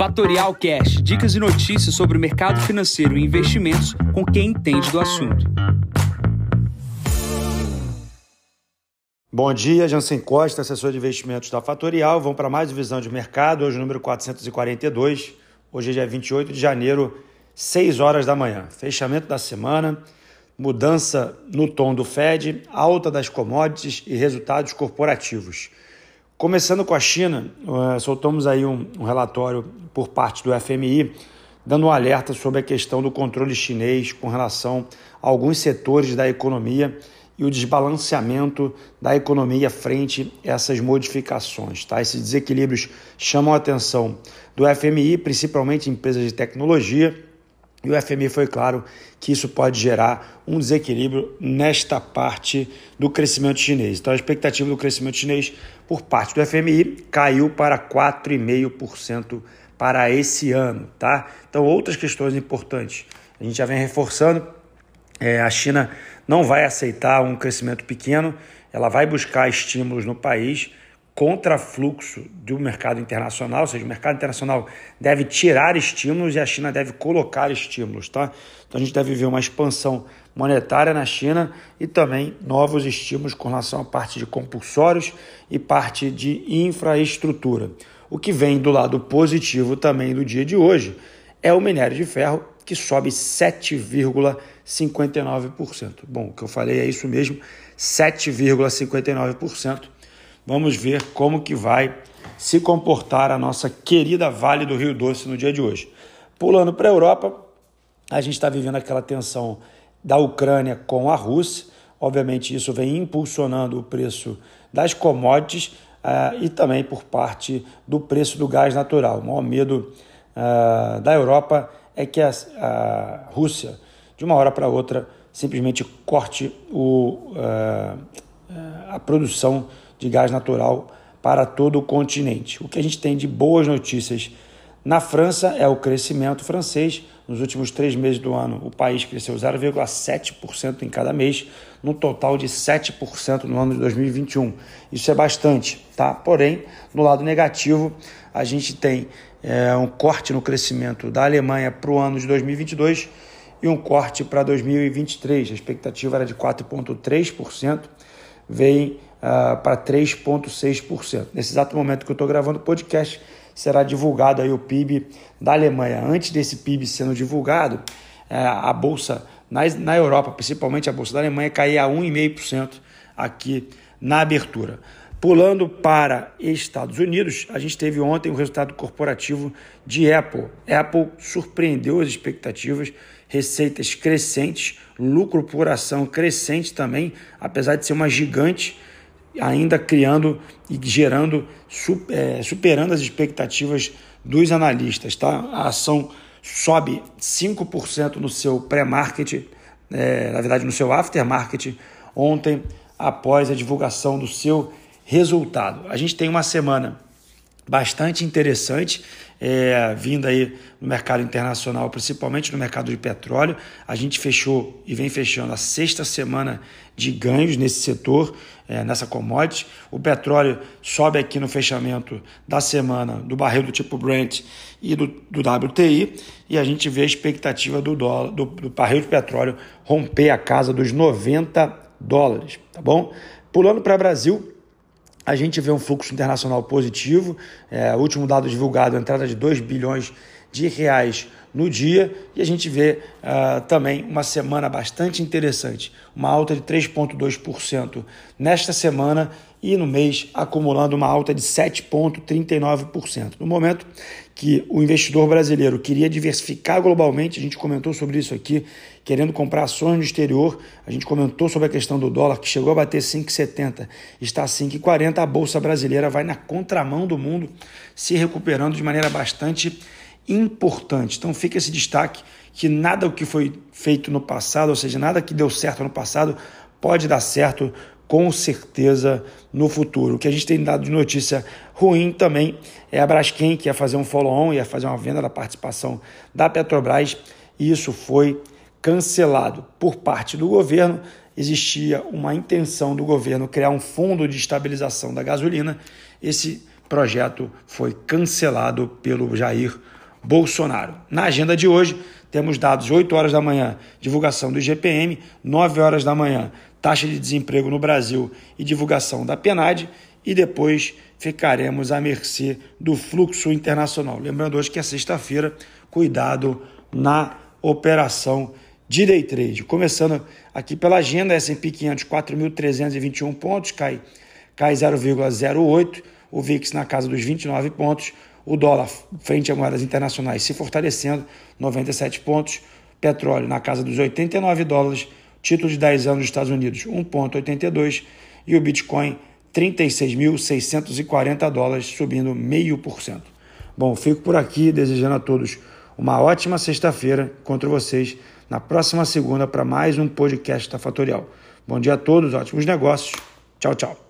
Fatorial Cash, dicas e notícias sobre o mercado financeiro e investimentos com quem entende do assunto. Bom dia, Jansen Costa, assessor de investimentos da Fatorial. Vamos para mais visão de mercado, hoje número 442. Hoje é dia 28 de janeiro, 6 horas da manhã. Fechamento da semana, mudança no tom do Fed, alta das commodities e resultados corporativos. Começando com a China, eh, soltamos aí um, um relatório por parte do FMI, dando um alerta sobre a questão do controle chinês com relação a alguns setores da economia e o desbalanceamento da economia frente a essas modificações. Tá? Esses desequilíbrios chamam a atenção do FMI, principalmente empresas de tecnologia, e o FMI foi claro que isso pode gerar um desequilíbrio nesta parte do crescimento chinês. Então, a expectativa do crescimento chinês por parte do FMI caiu para 4,5% para esse ano. Tá? Então, outras questões importantes. A gente já vem reforçando, é, a China não vai aceitar um crescimento pequeno, ela vai buscar estímulos no país contrafluxo do mercado internacional, ou seja, o mercado internacional deve tirar estímulos e a China deve colocar estímulos, tá? Então a gente deve ver uma expansão monetária na China e também novos estímulos com relação à parte de compulsórios e parte de infraestrutura. O que vem do lado positivo também do dia de hoje é o minério de ferro, que sobe 7,59%. Bom, o que eu falei é isso mesmo, 7,59%. Vamos ver como que vai se comportar a nossa querida Vale do Rio Doce no dia de hoje. Pulando para a Europa, a gente está vivendo aquela tensão da Ucrânia com a Rússia. Obviamente, isso vem impulsionando o preço das commodities uh, e também por parte do preço do gás natural. O maior medo uh, da Europa é que a, a, Rússia, de uma hora para outra, simplesmente corte o, uh, a produção de gás natural para todo o continente. O que a gente tem de boas notícias na França é o crescimento francês. Nos últimos três meses do ano, o país cresceu 0,7% em cada mês, no total de 7% no ano de 2021. Isso é bastante, tá? Porém, no lado negativo, a gente tem é, um corte no crescimento da Alemanha para o ano de 2022 e um corte para 2023. A expectativa era de 4,3%, vem uh, para 3,6%. Nesse exato momento que eu estou gravando o podcast, será divulgado aí o PIB da Alemanha. Antes desse PIB sendo divulgado, uh, a bolsa na, na Europa, principalmente a bolsa da Alemanha, caía a 1,5% aqui na abertura. Pulando para Estados Unidos, a gente teve ontem o resultado corporativo de Apple. Apple surpreendeu as expectativas, receitas crescentes, lucro por ação crescente também, apesar de ser uma gigante ainda criando e gerando, é, superando as expectativas dos analistas. Tá? A ação sobe 5% no seu pré-market, é, na verdade no seu aftermarket, ontem, após a divulgação do seu resultado. A gente tem uma semana bastante interessante é, vindo aí no mercado internacional, principalmente no mercado de petróleo. A gente fechou e vem fechando a sexta semana de ganhos nesse setor, é, nessa commodity. O petróleo sobe aqui no fechamento da semana do barril do tipo Brent e do, do WTI, e a gente vê a expectativa do, dólar, do, do barril de petróleo romper a casa dos 90 dólares, tá bom? Pulando para o Brasil, a gente vê um fluxo internacional positivo. É, o último dado divulgado, entrada de 2 bilhões de reais no dia e a gente vê uh, também uma semana bastante interessante, uma alta de 3,2% nesta semana e no mês acumulando uma alta de 7,39%. No momento que o investidor brasileiro queria diversificar globalmente, a gente comentou sobre isso aqui, querendo comprar ações no exterior, a gente comentou sobre a questão do dólar que chegou a bater 5,70, está 5,40, a bolsa brasileira vai na contramão do mundo, se recuperando de maneira bastante importante. Então fica esse destaque que nada o que foi feito no passado, ou seja, nada que deu certo no passado, pode dar certo com certeza no futuro. O que a gente tem dado de notícia ruim também é a Braskem, que ia fazer um follow-on, ia fazer uma venda da participação da Petrobras, e isso foi cancelado por parte do governo. Existia uma intenção do governo criar um fundo de estabilização da gasolina. Esse projeto foi cancelado pelo Jair Bolsonaro. Na agenda de hoje, temos dados 8 horas da manhã, divulgação do IGPM, 9 horas da manhã, taxa de desemprego no Brasil e divulgação da PNAD, e depois ficaremos à mercê do fluxo internacional. Lembrando hoje que é sexta-feira, cuidado na operação de day trade. Começando aqui pela agenda, S&P 500 4.321 pontos, cai, cai 0,08, o VIX na casa dos 29 pontos, o dólar frente a moedas internacionais se fortalecendo, 97 pontos, petróleo na casa dos 89 dólares, título de 10 anos dos Estados Unidos 1,82 e o Bitcoin 36.640 dólares, subindo 0,5%. Bom, fico por aqui desejando a todos uma ótima sexta-feira. Encontro vocês na próxima segunda para mais um podcast da Fatorial. Bom dia a todos, ótimos negócios. Tchau, tchau.